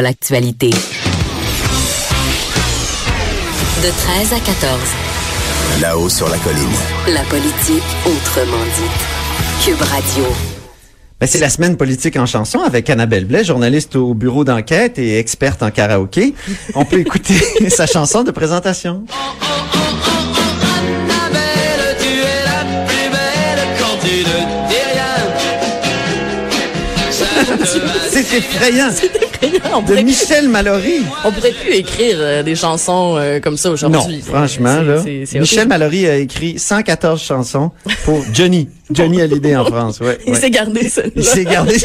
l'actualité. De 13 à 14. Là-haut sur la colline. La politique autrement dit. Cube Radio. Ben, c'est la semaine politique en chanson avec Annabelle Blais, journaliste au bureau d'enquête et experte en karaoké. On peut écouter sa chanson de présentation. Annabelle, tu es la plus belle quand tu ne dis rien. Ça ne va C'est effrayant. De Michel Mallory. on pourrait plus écrire euh, des chansons euh, comme ça Non, aujourd'hui. franchement, C'est- là. c'est- c'est Michel. Mallory a écrit 114 chansons pour Johnny. Johnny Hallyday en France, ouais. Il ouais. s'est gardé ça. Il s'est gardé.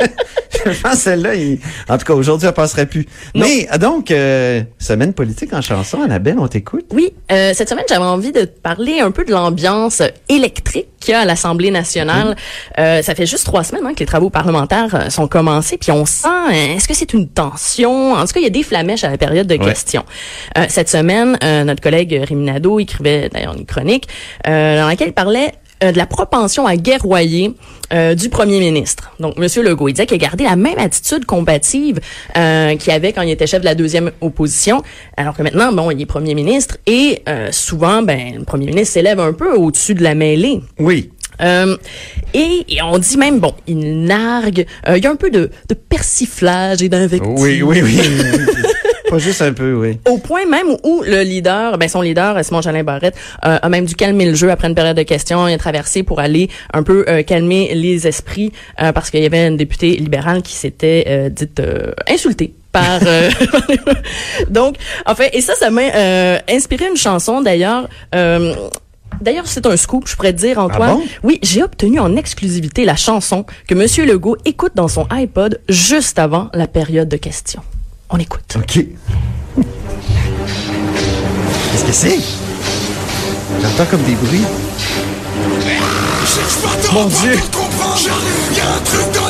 Je pense que celle-là, il- en tout cas, aujourd'hui, elle passerait plus. Mais, donc, euh, semaine politique en chanson, Annabelle, on t'écoute. Oui, euh, cette semaine, j'avais envie de te parler un peu de l'ambiance électrique qu'il y a à l'Assemblée nationale. Euh, ça fait juste trois semaines hein, que les travaux parlementaires euh, sont commencés, puis on sent, euh, est-ce que c'est une tension? En tout cas, il y a des flamèches à la période de Ouais. questions. Euh, cette semaine, euh, notre collègue Riminado écrivait d'ailleurs une chronique euh, dans laquelle il parlait euh, de la propension à guerroyer euh, du premier ministre. Donc, Monsieur Legault, il disait qu'il a gardé la même attitude combative euh, qu'il avait quand il était chef de la deuxième opposition, alors que maintenant, bon, il est premier ministre et euh, souvent, ben, le premier ministre s'élève un peu au-dessus de la mêlée. Oui. Euh, et, et on dit même, bon, il nargue, euh, il y a un peu de, de persiflage et d'invective. Oui, oui, oui. Pas juste un peu, oui. Au point même où le leader, ben son leader, Simon Jolin Barrette, euh, a même dû calmer le jeu après une période de questions. Il a traversé pour aller un peu euh, calmer les esprits euh, parce qu'il y avait une députée libérale qui s'était euh, dite euh, insultée par euh, donc en fait et ça ça m'a euh, inspiré une chanson d'ailleurs euh, D'ailleurs, c'est un scoop, je pourrais te dire, Antoine. Ah bon? Oui, j'ai obtenu en exclusivité la chanson que Monsieur Legault écoute dans son iPod juste avant la période de questions. On écoute. OK. Qu'est-ce que c'est? J'entends comme des bruits. Cherche pas Mon Dieu. y'a un truc dans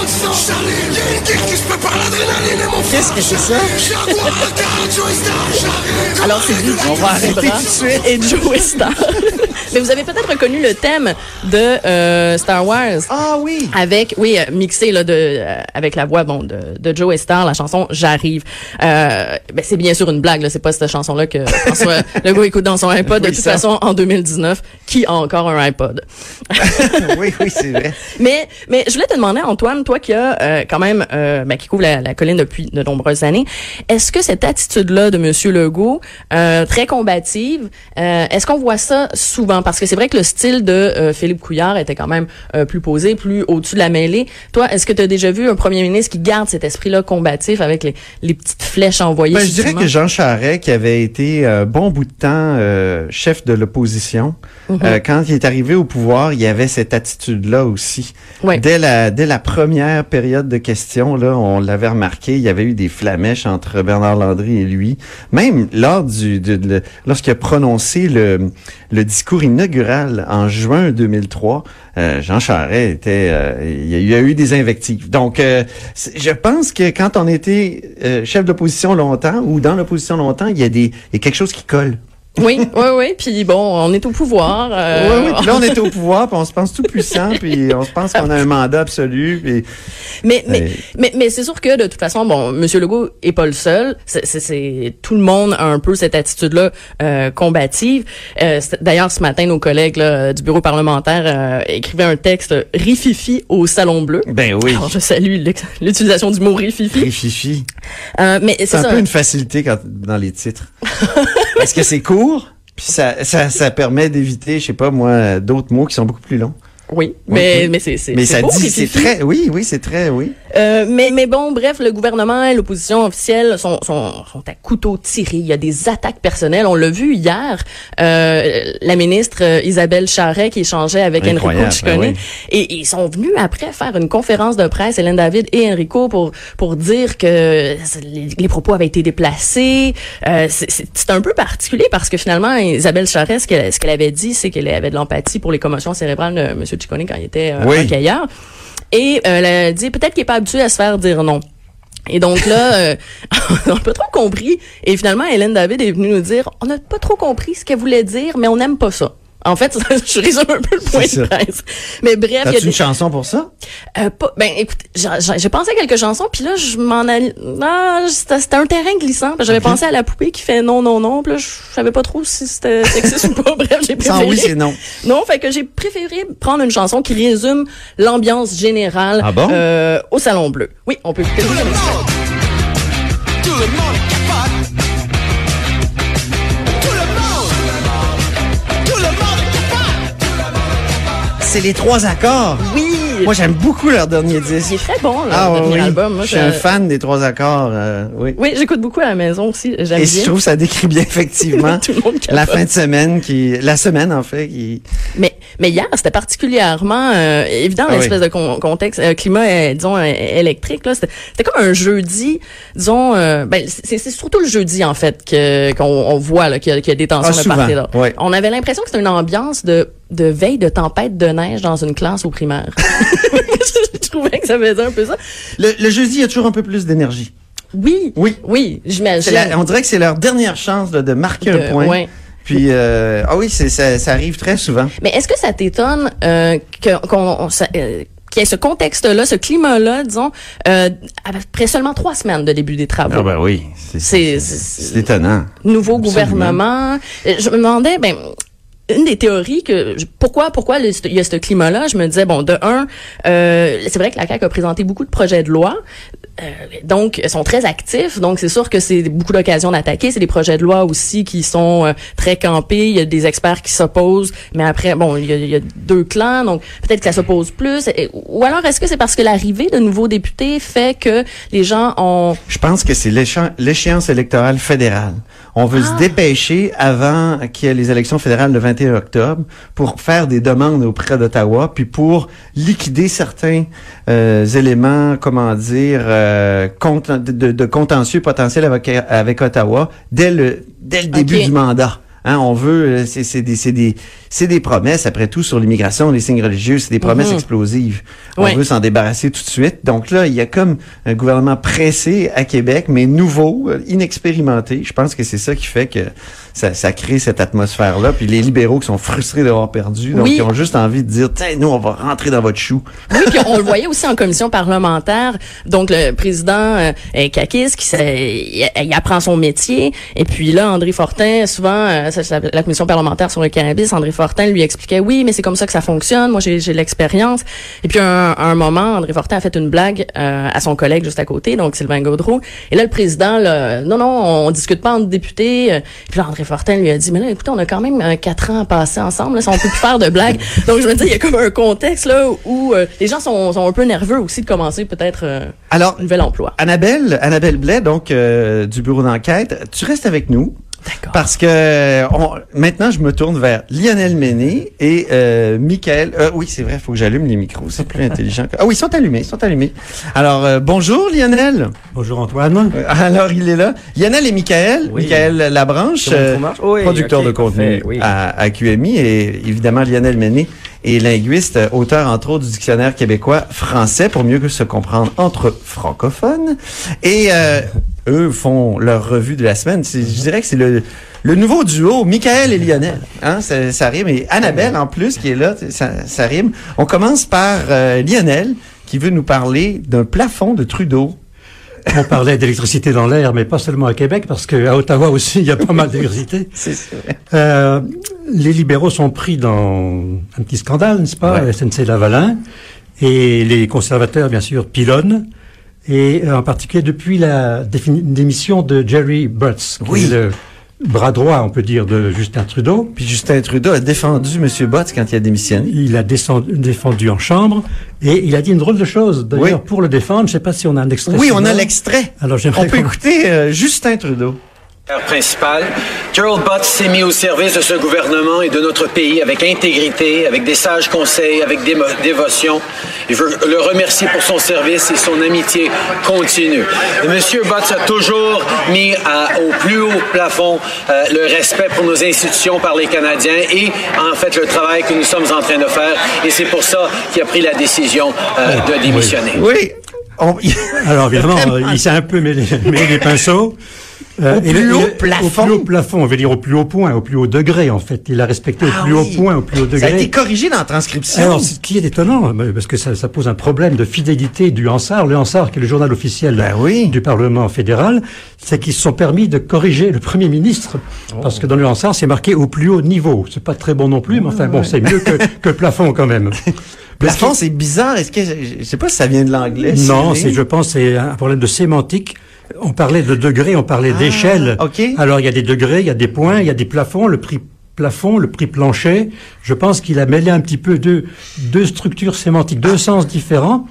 l'air, ça sent le sang. J'arrive, y'a une kick qui se prépare l'adrénaline et mon Qu'est-ce que c'est ça? J'arrive. Alors, c'est DJ On va arrêter et Joe Star. Mais vous avez peut-être reconnu le thème de euh, Star Wars. Ah oui! Avec, oui, euh, mixé là, de, euh, avec la voix bon, de, de Joe Star, la chanson J'arrive. Euh, ben, c'est bien sûr une blague, là, c'est pas cette chanson-là que François Legault écoute dans son iPod. De toute ça. façon, en 2019, qui a encore un iPod? oui, oui, c'est vrai. Mais, mais je voulais te demander, Antoine, toi qui as euh, quand même, euh, ben, qui couvre la, la colline depuis de nombreuses années, est-ce que cette attitude-là de Monsieur Legault, euh, très combative, est-ce qu'on voit ça souvent? Parce que c'est vrai que le style de Philippe Couillard était quand même plus posé, plus au-dessus de la mêlée. Toi, est-ce que tu as déjà vu un premier ministre qui garde cet esprit-là combatif avec les, les petites flèches envoyées? Ben, je dirais que Jean Charest, qui avait été bon bout de temps chef de l'opposition, Mhm. quand il est arrivé au pouvoir, il y avait cette attitude-là aussi. Ouais. Dès la dès la première période de questions, là, on l'avait remarqué, il y avait eu des flamèches entre Bernard Landry et lui. Même lors du de, de- lorsqu'il a prononcé le le discours inaugural en juin 2003, euh, Jean Charest était, euh, il y a- eu des invectives. Donc, euh, je pense que quand on était chef d'opposition longtemps ou dans l'opposition longtemps, il y a des, il y a quelque chose qui colle. Oui, oui, oui. Puis bon, on est au pouvoir. euh, oui, oui. Puis là, on est au pouvoir, puis on se pense tout puissant, puis on se pense qu'on a un mandat absolu. Puis... Mais, mais, Euh, mais, mais c'est sûr que de toute façon, bon, Monsieur Legault est pas le seul. C'est, c'est, c'est- tout le monde a un peu cette attitude-là euh, combative. Euh, d'ailleurs, ce matin, nos collègues là, du bureau parlementaire euh, écrivaient un texte rififi au salon bleu. Ben oui. Alors, je salue l'utilisation du mot rififi. Rififi. Euh, mais c'est C'est un ça. peu une facilité quand, dans les titres. Parce que c'est puis ça, ça, ça permet d'éviter, je sais pas moi, d'autres mots qui sont beaucoup plus longs. Oui, mais, oui. mais c'est, c'est, Mais ça beau, dit, c'est très, oui, oui, c'est très, oui. Euh, mais, mais bon, bref, le gouvernement et l'opposition officielle sont, sont, sont à couteau tiré. Il y a des attaques personnelles. On l'a vu hier, euh, la ministre euh, Isabelle Charret qui échangeait avec Enrico Incroyable, Ciccone. ben oui. Et ils sont venus après faire une conférence de presse, Hélène David et Enrico, pour, pour dire que les, les propos avaient été déplacés. Euh, c'est- un peu particulier parce que finalement, Isabelle Charret, ce qu'elle ce qu'elle avait dit, c'est qu'elle avait de l'empathie pour les commotions cérébrales de M. Ciccone quand il était euh, Oui. Et euh, elle a dit peut-être qu'il est pas habitué à se faire dire non. Et donc là, euh, on n'a pas trop compris. Et finalement, Hélène David est venue nous dire, on n'a pas trop compris ce qu'elle voulait dire, mais on n'aime pas ça. En fait, je résume un peu le point de presse. Mais bref, il y a des- une chanson pour ça? euh, pas- ben écoute, j'ai- pensé à quelques chansons, puis là je m'en allais. Ah, c'était un terrain glissant. J'avais pensé à la poupée qui fait non non non, puis là je savais pas trop si c'était sexiste ou pas. Bref, j'ai Sans préféré. oui, c'est non. Non, fait que j'ai préféré prendre une chanson qui résume l'ambiance générale Ah bon? euh, au Salon Bleu. Oui, on peut écouter. Tout le monde, tout le monde C'est les trois accords. Oui. Moi, j'aime beaucoup leur dernier disque. Il est très bon, là, Ah le oui, dernier album. Moi, je suis un fan des trois accords. euh, oui. Oui, j'écoute beaucoup à la maison aussi. J'aime Et bien. je trouve que ça décrit bien effectivement Tout le monde capote. la fin de semaine qui, la semaine en fait qui. Mais, mais hier, c'était particulièrement euh, évident, Ah oui. l'espèce de con- contexte, euh, climat, euh, disons, euh, électrique. là C'était c'était comme un jeudi, disons, euh, ben, c'est c'est surtout le jeudi, en fait, que qu'on on voit là, qu'il y, a- qu'il y a des tensions Ah, de souvent, part et d'autre. ouais. On avait l'impression que c'était une ambiance de, de veille de tempête de neige dans une classe au primaire. je trouvais que ça faisait un peu ça. Le, le jeudi, il y a toujours un peu plus d'énergie. Oui, Oui. oui, C'est j'imagine. la- on dirait que c'est leur dernière chance là, de marquer De- un point. ouais. Puis euh, ah oui, c'est ça, ça arrive très souvent. Mais est-ce que ça t'étonne euh, que- qu'on euh, qu'il y ait ce contexte-là, ce climat-là, disons, euh, après seulement trois semaines de début des travaux? Ah ben oui, c'est étonnant. nouveau Absolument. gouvernement. Je me demandais, ben, une des théories que pourquoi pourquoi le- il y a ce climat-là, je me disais bon de un, euh, c'est vrai que la CAQ a présenté beaucoup de projets de loi, euh, donc sont très actifs, donc c'est sûr que c'est beaucoup d'occasions d'attaquer. C'est des projets de loi aussi qui sont euh, très campés. Il y a des experts qui s'opposent, mais après bon il y a, il y a deux clans, donc peut-être que ça s'oppose plus. Et- ou alors est-ce que c'est parce que l'arrivée de nouveaux députés fait que les gens ont Je pense que c'est l'échéan- l'échéance électorale fédérale. On veut Ah. se dépêcher avant qu'il y ait les élections fédérales le 21 octobre pour faire des demandes auprès d'Ottawa, puis pour liquider certains euh, éléments, comment dire, euh, de, contentieux potentiels avec, avec Ottawa dès le, dès le début du mandat. Hein, on veut, euh, c'est des, des, des promesses, après tout, sur l'immigration, les signes religieux, c'est des promesses Mhm. explosives. On veut s'en débarrasser tout de suite. Donc là, il y a comme un gouvernement pressé à Québec, mais nouveau, inexpérimenté. Je pense que c'est ça qui fait que ça, ça crée cette atmosphère-là. Puis les libéraux qui sont frustrés d'avoir perdu, donc Oui. ils ont juste envie de dire, tiens, nous, on va rentrer dans votre chou. Oui, puis on le voyait aussi en commission parlementaire. Donc, le président euh, Kakis, qui il, il apprend son métier. Et puis là, André Fortin, souvent, euh, ça- la commission parlementaire sur le cannabis, André Fortin lui expliquait, oui, mais c'est comme ça que ça fonctionne. Moi, j'ai j'ai l'expérience. Et puis, un, un moment, André Fortin a fait une blague euh, à son collègue juste à côté, donc Sylvain Gaudreau. Et là, le président, là, non, non, on discute pas entre députés. Euh, Puis là, André Fortin lui a dit, mais là, écoutez, on a quand même euh, quatre ans à passer ensemble. Là, si on peut plus faire de blagues. Donc, je me dis, il y a comme un contexte là où euh, les gens sont, sont un peu nerveux aussi de commencer peut-être euh, Alors, un nouvel emploi. Annabelle, Annabelle Blais, donc du bureau d'enquête, tu restes avec nous. D'accord. Parce que on- maintenant, je me tourne vers Lionel Méné et euh, Michael. euh, oui, c'est vrai, il faut que j'allume les micros. C'est plus intelligent. que- Ah oui, ils sont allumés, ils sont allumés. Alors, euh, bonjour Lionel. Bonjour Antoine. Euh, Alors, il est là. Lionel et Michael. Oui. Michael Labranche, euh? Oui, producteur de contenu parfait, oui. à, à QMI et évidemment Lionel Méné est linguiste, auteur entre autres du dictionnaire québécois français pour mieux que se comprendre entre francophones. Et euh, eux font leur revue de la semaine. Je dirais que c'est le, le nouveau duo, Michael et Lionel. Hein, ça, ça rime. Et Annabelle, en plus, qui est là, ça, ça rime. On commence par euh, Lionel, qui veut nous parler d'un plafond de Trudeau. On parlait d'électricité dans l'air, mais pas seulement à Québec, parce qu'à Ottawa aussi, il y a pas mal d'électricité. Euh, les libéraux sont pris dans un petit scandale, n'est-ce pas, Ouais. SNC-Lavalin, et les conservateurs, bien sûr, pilonnent, et euh, en particulier depuis la démission de Jerry Butts, qui Oui. est le bras droit, on peut dire, de Justin Trudeau. Puis Justin Trudeau a défendu M. Botts quand il a démissionné. Il a descendu- défendu en chambre, et il a dit une drôle de chose. D'ailleurs, Oui. pour le défendre, je ne sais pas si on a un extrait. Oui, on a l'extrait. Alors, On peut écouter euh, Justin Trudeau. Principal. Gerald Butts s'est mis au service de ce gouvernement et de notre pays avec intégrité, avec des sages conseils, avec démo- dévotion. Je veux le remercier pour son service et son amitié continue. Monsieur Butts a toujours mis à- au plus haut plafond euh, le respect pour nos institutions par les Canadiens et en fait le travail que nous sommes en train de faire. Et c'est pour ça qu'il a pris la décision euh, de démissionner. Oui. On- Alors évidemment, Vraiment. il s'est un peu mêlé, mêlé les pinceaux. Euh, Au et plus le- haut plafond? Au plus haut plafond, on veut dire au plus haut point, au plus haut degré en fait. Il a respecté au Ah plus oui. haut point, au plus haut Ça a degré. été corrigé dans la transcription. Alors, ce qui est étonnant, parce que ça, ça pose un problème de fidélité du Hansard, le Hansard qui est le journal officiel Ben oui. du Parlement fédéral, c'est qu'ils se sont permis de corriger le Premier ministre, parce que dans le Hansard, c'est marqué au plus haut niveau. C'est pas très bon non plus, mais enfin bon, c'est mieux que, que le plafond quand même. plafond, c'est bizarre. Est-ce que je, je sais pas si ça vient de l'anglais. Non, c'est, je pense, c'est un problème de sémantique. On parlait de degrés, on parlait d'échelle. Ah, ok. Alors, il y a des degrés, il y a des points, il y a des plafonds, le prix plafond, le prix plancher. Je pense qu'il a mêlé un petit peu deux, deux structures sémantiques, deux sens différents.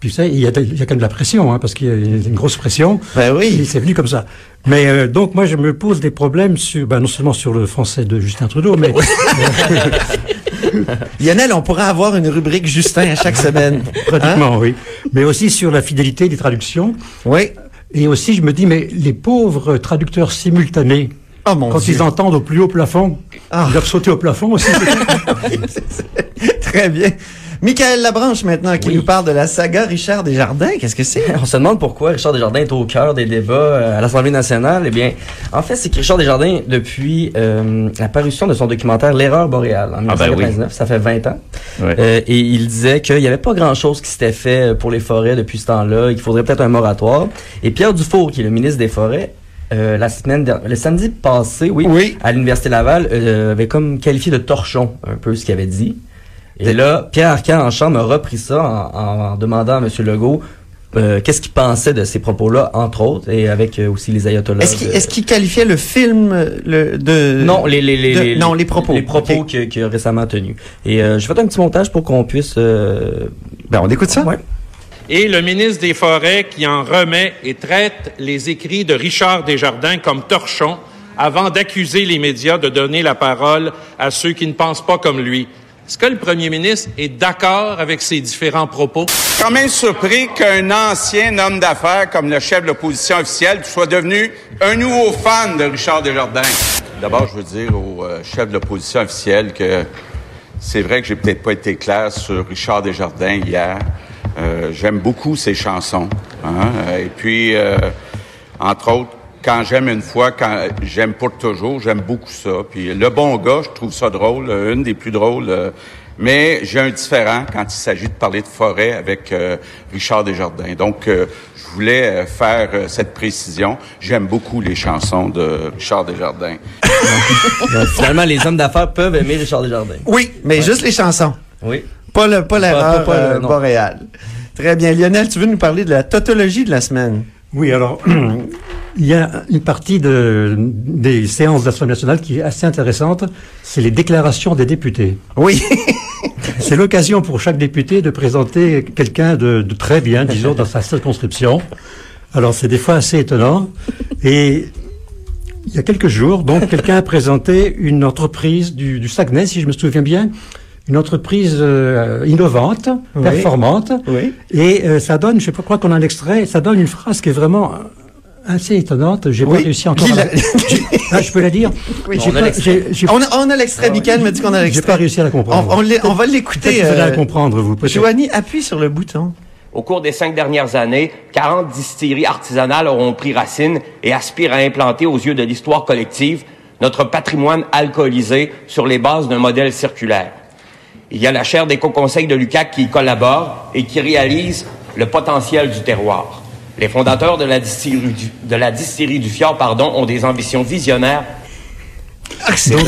Puis ça, il y a, il y a quand même de la pression, hein, parce qu'il y a une grosse pression. Ben oui. C'est venu comme ça. Mais euh, donc, moi, je me pose des problèmes sur, ben, non seulement sur le français de Justin Trudeau, mais Lionel, on pourrait avoir une rubrique Justin à chaque semaine. pratiquement, oui. Mais aussi sur la fidélité des traductions. Oui. Et aussi, je me dis, mais les pauvres traducteurs simultanés, mon quand Dieu. ils entendent au plus haut plafond, Ah. ils doivent sauter au plafond aussi. Très bien. Michael Labranche maintenant qui Oui. nous parle de la saga Richard Desjardins. Qu'est-ce que c'est? On se demande pourquoi Richard Desjardins est au cœur des débats euh, à l'Assemblée nationale. Eh bien, en fait, c'est que Richard Desjardins, depuis euh, la parution de son documentaire L'erreur boréale en Ah ben oui. 1999, ça fait 20 ans, Ouais. euh, et il disait qu'il n'y avait pas grand-chose qui s'était fait pour les forêts depuis ce temps-là, et qu'il faudrait peut-être un moratoire. Et Pierre Dufour, qui est le ministre des Forêts, euh, la semaine dernière, le samedi passé, oui, Oui. à l'Université Laval, euh, avait comme qualifié de torchon un peu ce qu'il avait dit. Et là, Pierre Arcan en chambre a repris ça en, en demandant à M. Legault euh, qu'est-ce qu'il pensait de ces propos-là, entre autres, et avec euh, aussi les ayatollahs. Est-ce qu'il qualifiait le film le, de... non, les, les, les, de- les- non, les propos. Les propos qu'il a récemment tenus. Et euh, je vais faire un petit montage pour qu'on puisse... euh, Ben, on écoute ça? ouais. et le ministre des Forêts qui en remet et traite les écrits de Richard Desjardins comme torchons avant d'accuser les médias de donner la parole à ceux qui ne pensent pas comme lui. Est-ce que le premier ministre est d'accord avec ces différents propos? quand même surpris qu'un ancien homme d'affaires comme le chef de l'opposition officielle soit devenu un nouveau fan de Richard Desjardins. D'abord, je veux dire au euh, chef de l'opposition officielle que c'est vrai que j'ai peut-être pas été clair sur Richard Desjardins hier. Euh, j'aime beaucoup ses chansons. hein. Et puis, euh, entre autres, quand j'aime une fois, quand j'aime pour toujours, j'aime beaucoup ça. Puis le bon gars, je trouve ça drôle, euh, une des plus drôles. euh, mais j'ai un différent quand il s'agit de parler de forêt avec euh, Richard Desjardins. Donc, euh, je voulais faire euh, cette précision. J'aime beaucoup les chansons de Richard Desjardins. Donc, finalement, les hommes d'affaires peuvent aimer Richard Desjardins. Oui, mais juste les chansons. Oui. Pas le pas l'erreur euh, boréale. Très bien. Lionel, tu veux nous parler de la tautologie de la semaine? Oui, alors, il y a une partie de, des séances de l'Assemblée nationale qui est assez intéressante, c'est les déclarations des députés. Oui. C'est l'occasion pour chaque député de présenter quelqu'un de, de très bien, disons, dans sa circonscription. Alors, c'est des fois assez étonnant. Et il y a quelques jours, donc, quelqu'un a présenté une entreprise du, du Saguenay, si je me souviens bien, une entreprise euh, innovante, Oui. performante. Oui. Et euh, ça donne, je sais pas quoi qu'on a un extrait, ça donne une phrase qui est vraiment assez étonnante. J'ai Oui. pas réussi encore. La... J'ai- Ah, je peux la dire. Oui. J'ai On a pas- l'extrait. j'ai- j'ai- On a, on a l'extrait. Michael me dit qu'on a J'ai l'extrait. pas réussi à la comprendre. On, on, l'est- on va l'écouter. que vous allez la euh, comprendre, vous. Joanie, appuie sur le bouton. Au cours des cinq dernières années, 40 distilleries artisanales auront pris racine et aspirent à implanter aux yeux de l'histoire collective notre patrimoine alcoolisé sur les bases d'un modèle circulaire. Il y a la chaire d'éco-conseil de l'UQAC qui y collabore et qui réalise le potentiel du terroir. Les fondateurs de la distillerie du, de la distillerie du Fjord pardon, ont des ambitions visionnaires Ah, Donc,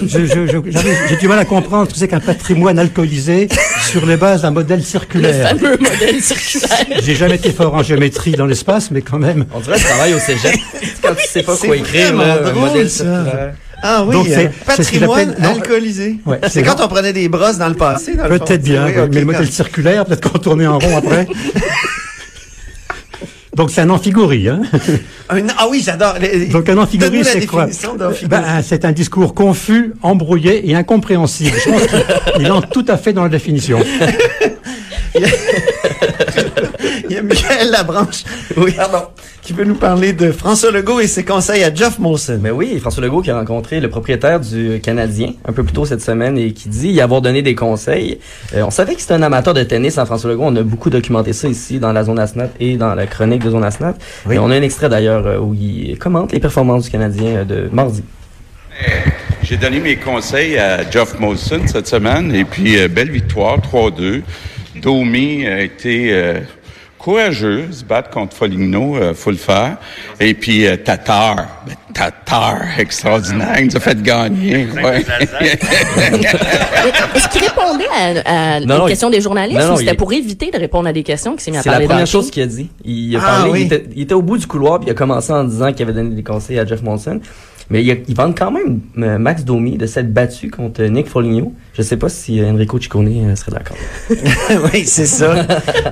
je je- je- je- j'ai du mal à comprendre ce que c'est qu'un patrimoine alcoolisé sur les bases d'un modèle Le circulaire. fameux modèle circulaire. J'ai jamais été fort en géométrie dans l'espace, mais quand même. On dirait que tu travailles au cégep. Quand tu sais pas quoi écrire, là, un modèle ça. circulaire. Ah oui, Donc, c'est- euh, ce patrimoine alcoolisé. Ouais, c'est quand on prenait des brosses dans le passé. le. Peut-être bien, Oui, mais le modèle circulaire, peut-être qu'on tournait en rond après. Donc c'est un amphigourie. Hein Un- ah oui, j'adore. Les- Donc un la c'est quoi ben, C'est un discours confus, embrouillé et incompréhensible. Je pense qu'il entre tout à fait dans la définition. Il y a, il y a Michael Labranche, Oui. pardon, qui veut nous parler de François Legault et ses conseils à Jeff Molson. Mais oui, François Legault qui a rencontré le propriétaire du Canadien un peu plus tôt cette semaine et qui dit y avoir donné des conseils. Euh, on savait que c'était un amateur de tennis, hein, François Legault. On a beaucoup documenté ça ici dans la zone Asnat et dans la chronique de zone Asnat. Oui. Et on a un extrait d'ailleurs euh, où il commente les performances du Canadien euh, de mardi. J'ai donné mes conseils à Geoff Molson cette semaine et puis euh, belle victoire, 3-2. Domi a été euh, courageux, se battre contre Foligno, euh, faut le faire. Et puis euh, Tatar, ben, Tatar, extraordinaire, il nous a fait gagner. ouais. Est-ce qu'il répondait à, à Non, non, questions des journalistes non, non, ou c'était il- pour éviter de répondre à des questions qu'il s'est mis à C'est la parler première chose qu'il a dit. Il a Ah, parlé, oui. il, était, il était au bout du couloir puis il a commencé en disant qu'il avait donné des conseils à Jeff Monson. Mais il, il vante quand même euh, Max Domi de s'être battu contre Nick Foligno. Je sais pas si euh, Enrico Ciccone euh, serait d'accord. oui, c'est ça.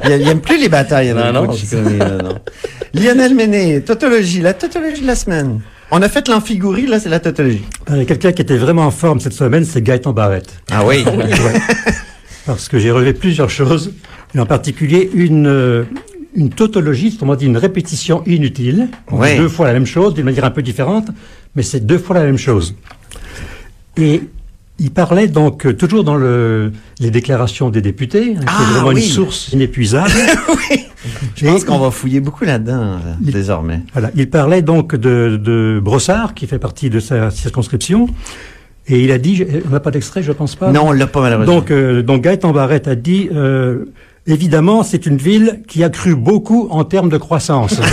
Il, il aime plus les batailles. Enrico non, Ciccone, non. Lionel Méné, tautologie, la tautologie de la semaine. On a fait l'amphigourie, là, c'est la tautologie. Il y a quelqu'un qui était vraiment en forme cette semaine, c'est Gaëtan Barrette. Ah oui. Parce que j'ai relevé plusieurs choses, et en particulier une, euh, une tautologie, c'est-à-dire dit une répétition inutile. On Ouais. dit deux fois la même chose d'une manière un peu différente, mais c'est deux fois la même chose. Et il parlait donc euh, toujours dans le, les déclarations des députés, hein, qui Ah, est vraiment oui. une source inépuisable. oui. Je pense qu'on va fouiller beaucoup là-dedans, désormais. Voilà, il parlait donc de, de Brossard, qui fait partie de sa circonscription, et il a dit, on n'a pas d'extrait, je pense pas. Non, on l'a pas malheureusement. Donc, euh, donc Gaëtan Barrette a dit, euh, évidemment, c'est une ville qui a cru beaucoup en termes de croissance.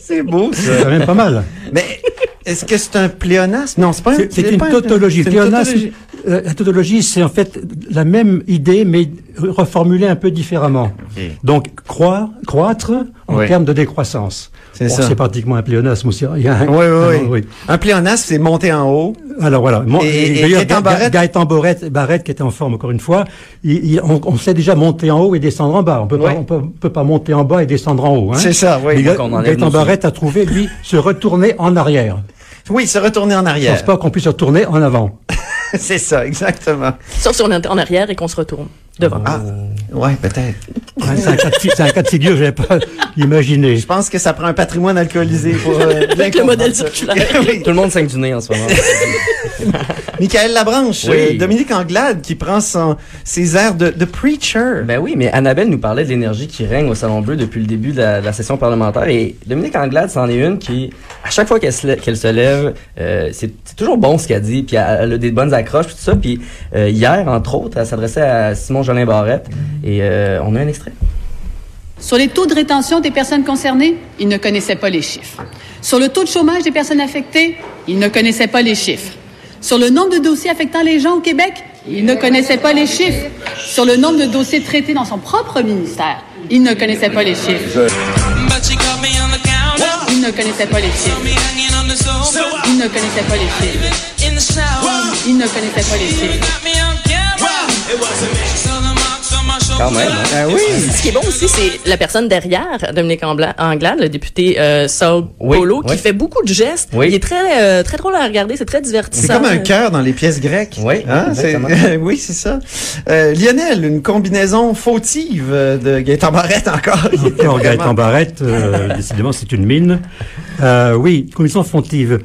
c'est beau, ça. c'est quand même pas mal. Mais est-ce que c'est un pléonasme? Non, c'est pas un C'est une pas un- tautologie. c'est une Pléonasme, tautologie. euh, la tautologie, c'est en fait la même idée, mais reformulée un peu différemment. Donc, croire, croître en Oui. termes de décroissance. C'est Bon, ça. C'est pratiquement un pléonasme aussi. Il y a un- Oui, oui, Ah, oui. Un pléonasme, c'est monter en haut. Alors voilà. Mon- Et- Gaëtan Ga- Barrette- Gaëtan Barrette, Barrette, qui était en forme encore une fois, il- il- on, on sait déjà monter en haut et descendre en bas. On peut, pas, on peut, peut pas monter en bas et descendre en haut. Hein. C'est ça, oui. Mais Gaëtan Barrette a trouvé, lui, se retourner en arrière. Oui, se retourner en Je arrière. pense pas qu'on puisse se retourner en avant. c'est ça, exactement. Sauf si on est en arrière et qu'on se retourne devant. Ah, ouais, peut-être. C'est un cas de figure, je n'avais pas imaginé. Je pense que ça prend un patrimoine alcoolisé pour euh, bien Avec le modèle circulaire. oui. Tout le monde saigne du nez en ce moment. Michael Labranche, Oui. euh, Dominique Anglade qui prend son, ses airs de, de preacher. Ben oui, mais Annabelle nous parlait de l'énergie qui règne au Salon Bleu depuis le début de la, de la session parlementaire. Et Dominique Anglade, c'en est une qui, à chaque fois qu'elle se, lè- qu'elle se lève, euh, c'est c'est toujours bon ce qu'elle dit. Puis elle, elle a des bonnes accroches, puis tout ça. Puis euh, hier, entre autres, elle s'adressait à Simon Jolin Barrette. Et euh, on a un extrait. Sur les taux de rétention des personnes concernées, il ne connaissait pas les chiffres. Sur le taux de chômage des personnes affectées, il ne connaissait pas les chiffres. Sur le nombre de dossiers affectant les gens au Québec, il ne connaissait pas les chiffres. Sur le nombre de dossiers traités dans son propre ministère, il ne connaissait pas les chiffres. Il ne connaissait pas les chiffres. Il ne connaissait pas les chiffres. Il ne connaissait pas les chiffres. Quand même, hein? Ah oui. Ce qui est bon aussi, c'est la personne derrière Dominique Anglade, le député euh, Saul Oui, Polo, qui oui. fait beaucoup de gestes. Oui. Il est très euh, très drôle à regarder, c'est très divertissant. C'est comme un cœur dans les pièces grecques. Oui, Hein, c'est- oui, c'est ça. Euh, Lionel, une combinaison fautive de Gaëtan Barrette encore. Encore Gaëtan Barrette, euh, décidément, c'est une mine. Euh, oui, commission fontive.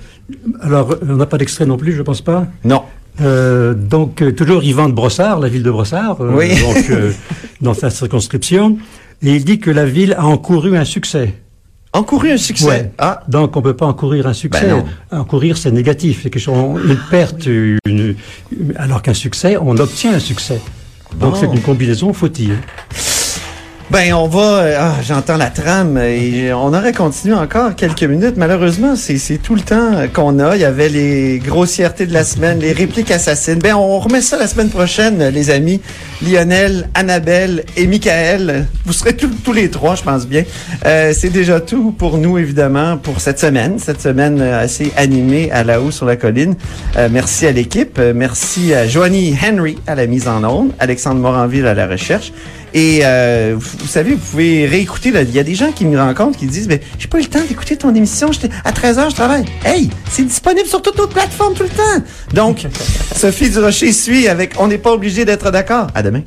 Alors, on n'a pas d'extrait non plus, je pense pas. Non. Euh, donc, euh, toujours Yvan de Brossard, la ville de Brossard, euh, Oui. donc, euh, dans sa circonscription. Et il dit que la ville a encouru un succès. Encouru un succès? Ouais. Ah, Donc, on peut pas encourir un succès. Ben encourir, c'est négatif. C'est quelque chose, une perte, une, alors qu'un succès, on obtient un succès. Donc, Bon. c'est une combinaison fautive. Ben, on va. euh, ah, j'entends la trame et on aurait continué encore quelques minutes. Malheureusement, c'est c'est tout le temps euh, qu'on a. Il y avait les grossièretés de la semaine, les répliques assassines. Ben, on remet ça la semaine prochaine, les amis. Lionel, Annabelle et Michael. Vous serez tous tous les trois, je pense bien. Euh, c'est déjà tout pour nous, évidemment, pour cette semaine. Cette semaine euh, assez animée à la haut sur la colline. Euh, merci à l'équipe. Euh, merci à Joanie Henry à la mise en onde, Alexandre Moranville à la recherche. Et euh, vous, vous savez, vous pouvez réécouter. Il y a des gens qui me rencontrent qui disent, ben, j'ai pas eu le temps d'écouter ton émission. J'étais à 13 h je travaille. Hey, c'est disponible sur toutes autres plateformes tout le temps. Donc, Sophie Durocher suit avec On n'est pas obligé d'être d'accord. À demain.